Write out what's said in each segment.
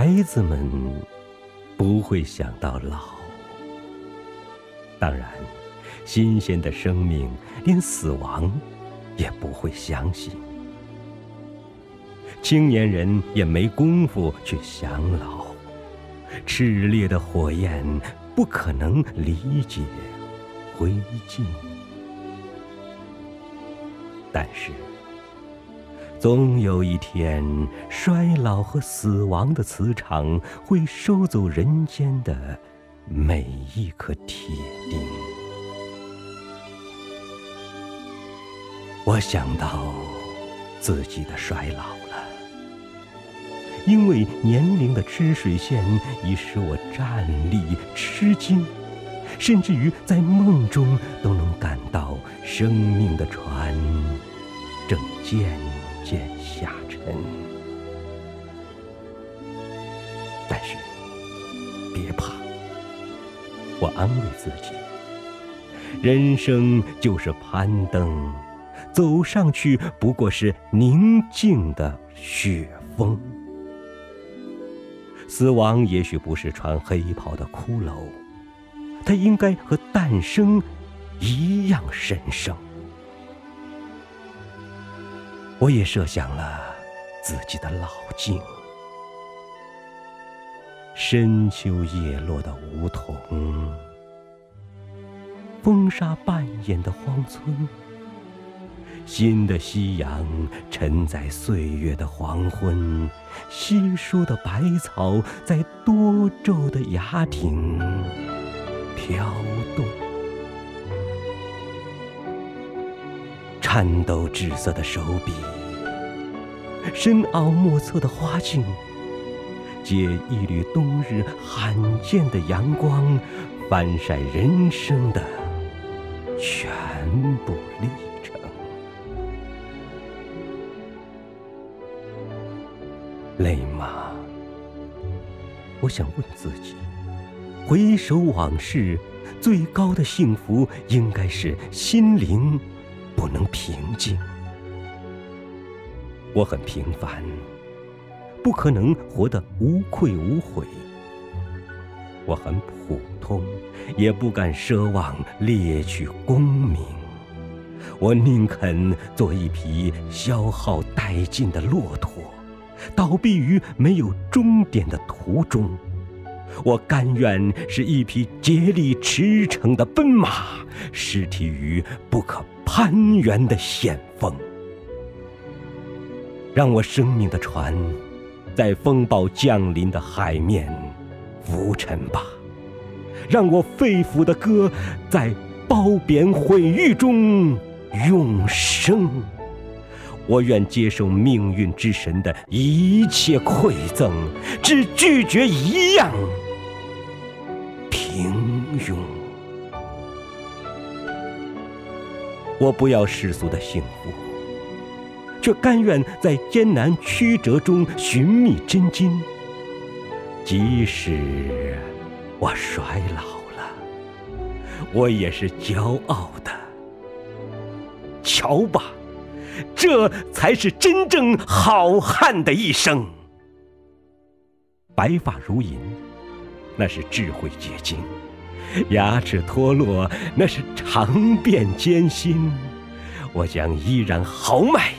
孩子们不会想到老。当然，新鲜的生命连死亡也不会相信。青年人也没工夫去想老，炽烈的火焰不可能理解灰烬。但是，总有一天，衰老和死亡的磁场会收走人间的每一颗铁钉。我想到自己的衰老了。因为年龄的吃水线已使我站立吃惊，甚至于在梦中都能感到生命的船正渐渐下沉。但是别怕，我安慰自己，人生就是攀登，走上去不过是宁静的雪峰。死亡也许不是穿黑袍的骷髅，它应该和诞生一样神圣。我也设想了自己的老境：深秋叶落的梧桐，风沙扮演的荒村。新的夕阳沉在岁月的黄昏，稀疏的百草在多皱的崖顶。飘动，颤抖紫色的手笔，深奥莫测的花径，借一缕冬日罕见的阳光，翻晒人生的全部历程。累吗？我想问自己：回首往事，最高的幸福应该是心灵不能平静。我很平凡，不可能活得无愧无悔。我很普通，也不敢奢望猎取功名。我宁肯做一匹消耗殆尽的骆驼。倒闭于没有终点的途中，我甘愿是一匹竭力驰骋的奔马，失蹄于不可攀援的险峰。让我生命的船，在风暴降临的海面浮沉吧；让我肺腑的歌，在褒贬毁誉中永生。我愿接受命运之神的一切馈赠，只拒绝一样：平庸。我不要世俗的幸福，却甘愿在艰难曲折中寻觅真经。即使我衰老了，我也是骄傲的。瞧吧。这才是真正好汉的一生。白发如银，那是智慧结晶；牙齿脱落，那是尝遍艰辛。我将依然豪迈，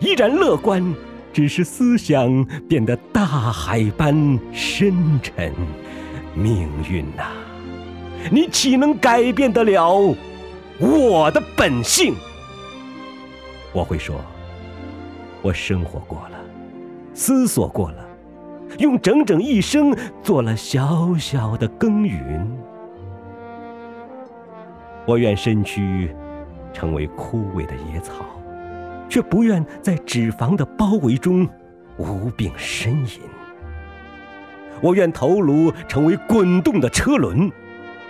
依然乐观，只是思想变得大海般深沉。命运呐，你岂能改变得了我的本性？我会说，我生活过了，思索过了，用整整一生做了小小的耕耘。我愿身躯成为枯萎的野草，却不愿在脂肪的包围中无病呻吟。我愿头颅成为滚动的车轮，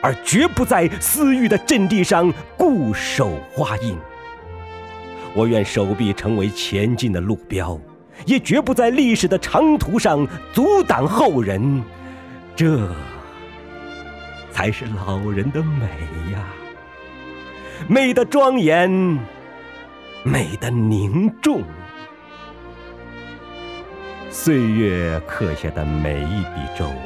而绝不在私欲的阵地上固守花荫。我愿手臂成为前进的路标，也绝不在历史的长途上阻挡后人。这才是老人的美呀，美的庄严，美的凝重。岁月刻下的每一笔皱纹，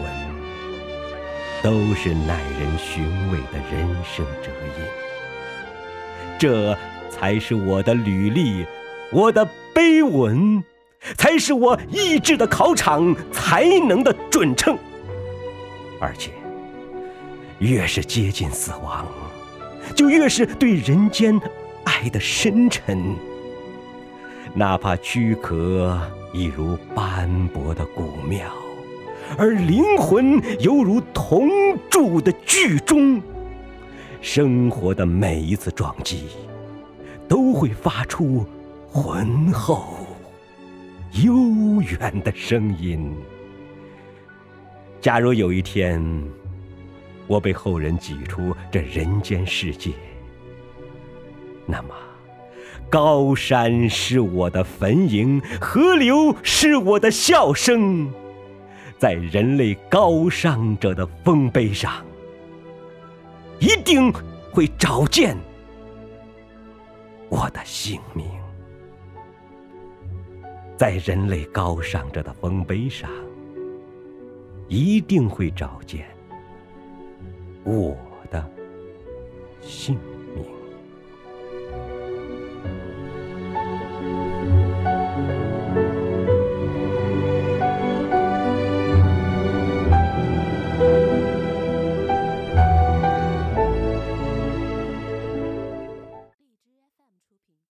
都是耐人寻味的人生折印。这才是我的履历，我的碑文，才是我意志的考场，才能的准称。而且，越是接近死亡，就越是对人间爱的深沉。哪怕躯壳一如斑驳的古庙，而灵魂犹如铜铸的剧中，生活的每一次撞击，都会发出浑厚悠远的声音。假如有一天，我被后人挤出这人间世界，那么。高山是我的坟茔，河流是我的笑声，在人类高尚者的丰碑上，一定会找见我的姓名。在人类高尚者的丰碑上，一定会找见我的姓。